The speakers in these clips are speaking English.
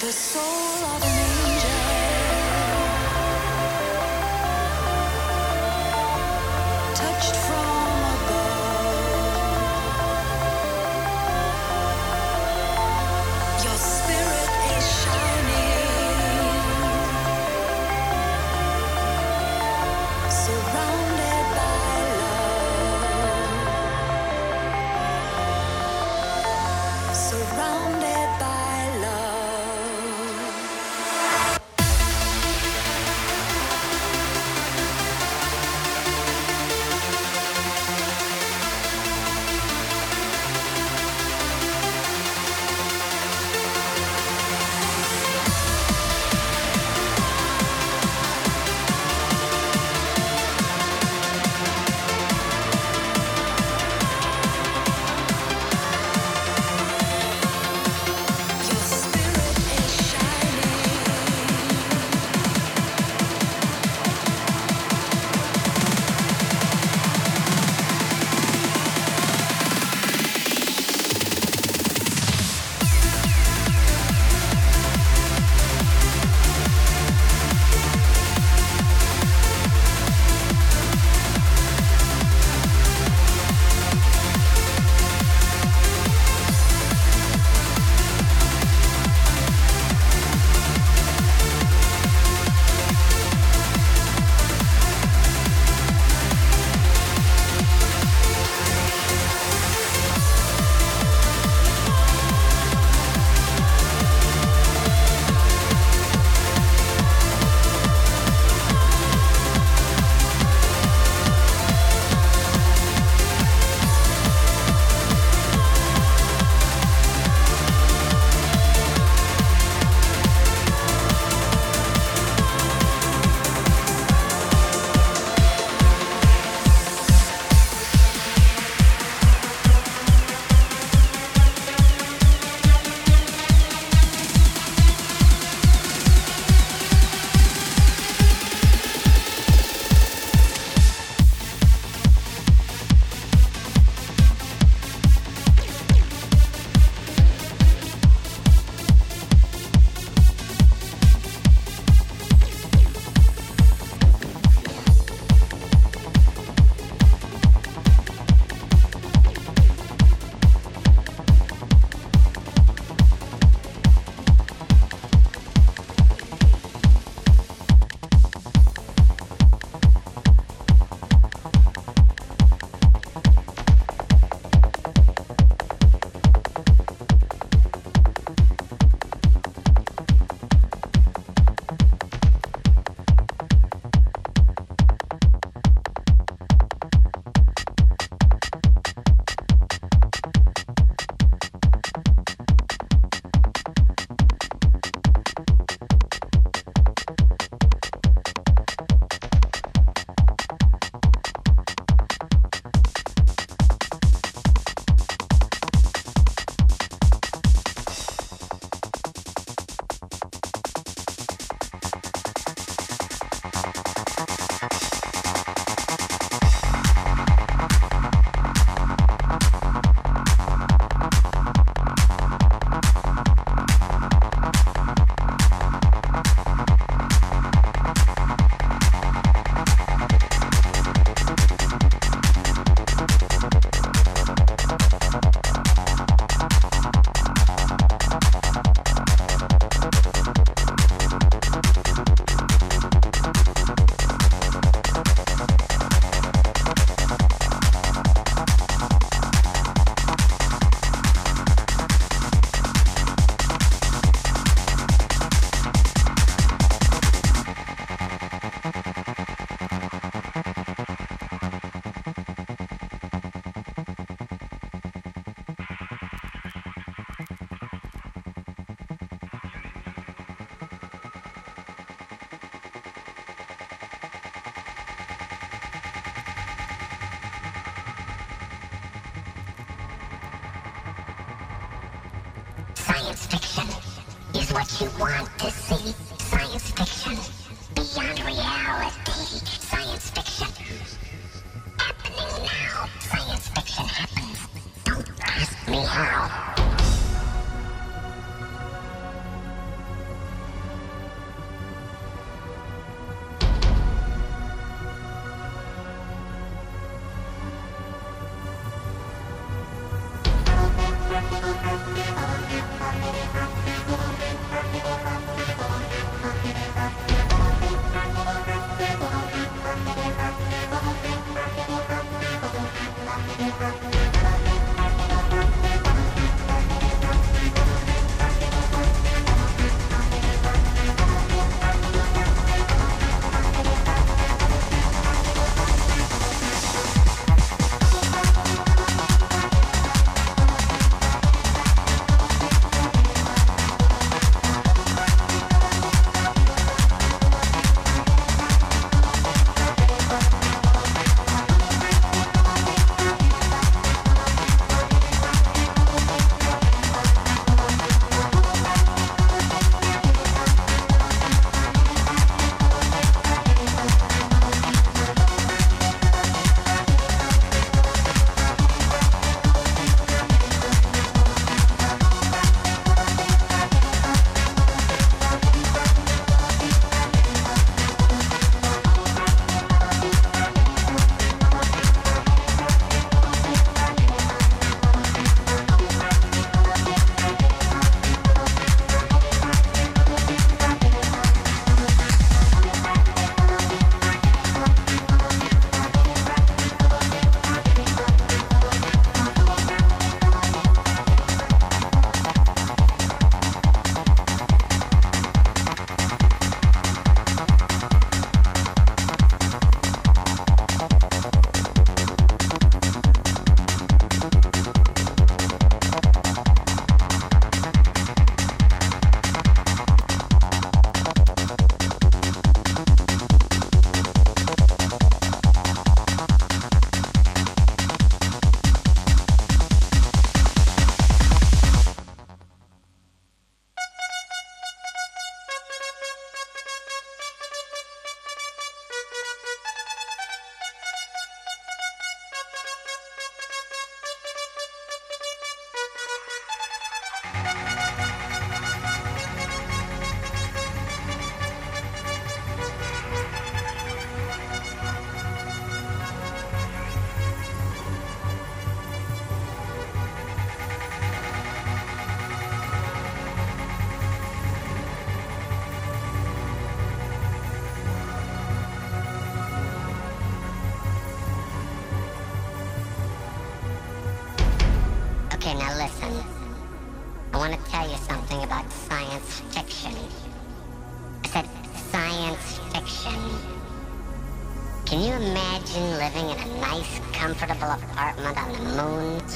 Happening now. Science fiction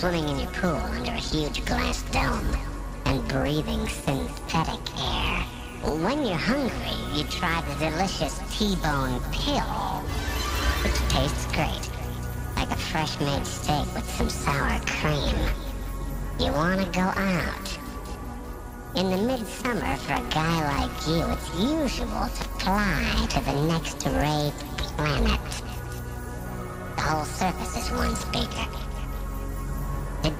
swimming in your pool under a huge glass dome and breathing synthetic air. When you're hungry, you try the delicious T-bone pill, which tastes great, like a fresh-made steak with some sour cream. You want to go out. In the midsummer, for a guy like you, it's usual to fly to the next ray planet. The whole surface is one speaker.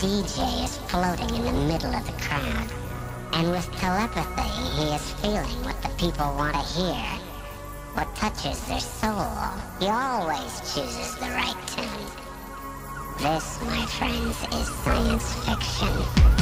DJ is floating in the middle of the crowd. And with telepathy, he is feeling what the people want to hear. What touches their soul. He always chooses the right tune. This, my friends, is science fiction.